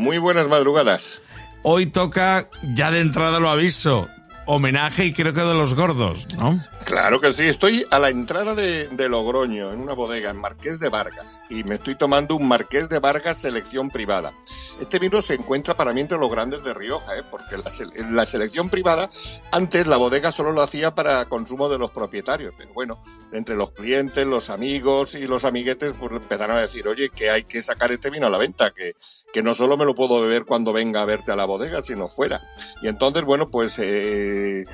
Muy buenas madrugadas. Hoy toca, ya de entrada lo aviso, homenaje y creo que de los gordos, ¿no? Claro que sí, estoy a la entrada de, Logroño, en una bodega, en Marqués de Vargas, y me estoy tomando un Marqués de Vargas selección privada. Este vino se encuentra para mí entre los grandes de Rioja, ¿eh? porque la, la, selección privada, antes la bodega solo lo hacía para consumo de los propietarios, pero bueno, entre los clientes, los amigos y los amiguetes, pues empezaron a decir, oye, que hay que sacar este vino a la venta, que, que no solo me lo puedo beber cuando venga a verte a la bodega, sino fuera. Y entonces, bueno, pues eh,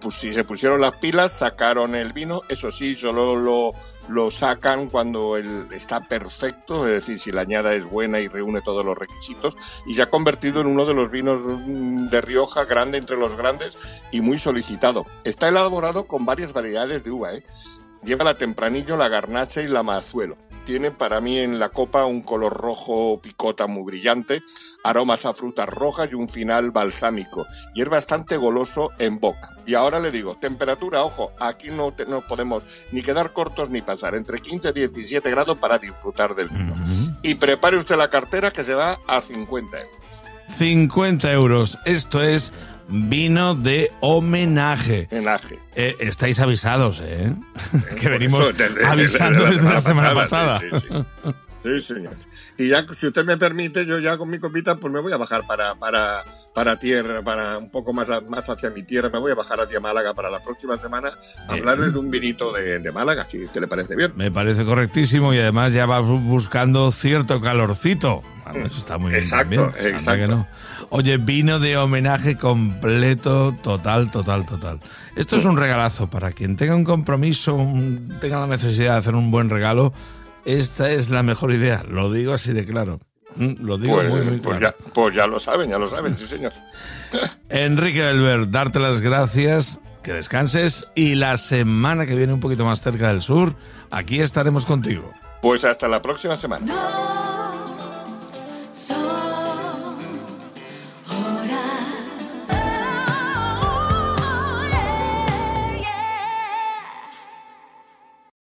pues, si se pusieron las pilas, sacaron el vino, eso sí, solo lo, lo sacan cuando el, está perfecto, es decir, si la añada es buena y reúne todos los requisitos, y se ha convertido en uno de los vinos de Rioja grande entre los grandes y muy solicitado. Está elaborado con varias variedades de uva, ¿eh? Lleva la tempranillo, la garnacha y la mazuelo tiene para mí en la copa un color rojo picota muy brillante, aromas a frutas rojas y un final balsámico. Y es bastante goloso en boca. Y ahora le digo, temperatura, ojo, aquí no, te, no podemos ni quedar cortos ni pasar, entre 15 y 17 grados para disfrutar del vino. Uh -huh. Y prepare usted la cartera que se va a 50 euros. 50 euros. Esto es vino de homenaje. Homenaje. Eh, estáis avisados, ¿eh? que venimos avisando desde la semana pasada. Sí, sí, sí. Sí, señor. Y ya, si usted me permite, yo ya con mi copita, pues me voy a bajar para, para, para tierra, para un poco más, más hacia mi tierra, me voy a bajar hacia Málaga para la próxima semana, a hablarles de un vinito de, de Málaga, si te le parece bien. Me parece correctísimo y además ya va buscando cierto calorcito. Eso está muy bien exacto, también. Exacto. Que no. Oye, vino de homenaje completo, total, total, total. Esto es un regalazo para quien tenga un compromiso, un, tenga la necesidad de hacer un buen regalo. Esta es la mejor idea, lo digo así de claro. Mm, Lo digo Pues, muy, muy pues claro. ya, pues ya lo saben, ya lo saben, sí, señor. Enrique Belver, darte las gracias, que descanses y la semana que viene un poquito más cerca del sur, aquí estaremos contigo. Pues hasta la próxima semana. No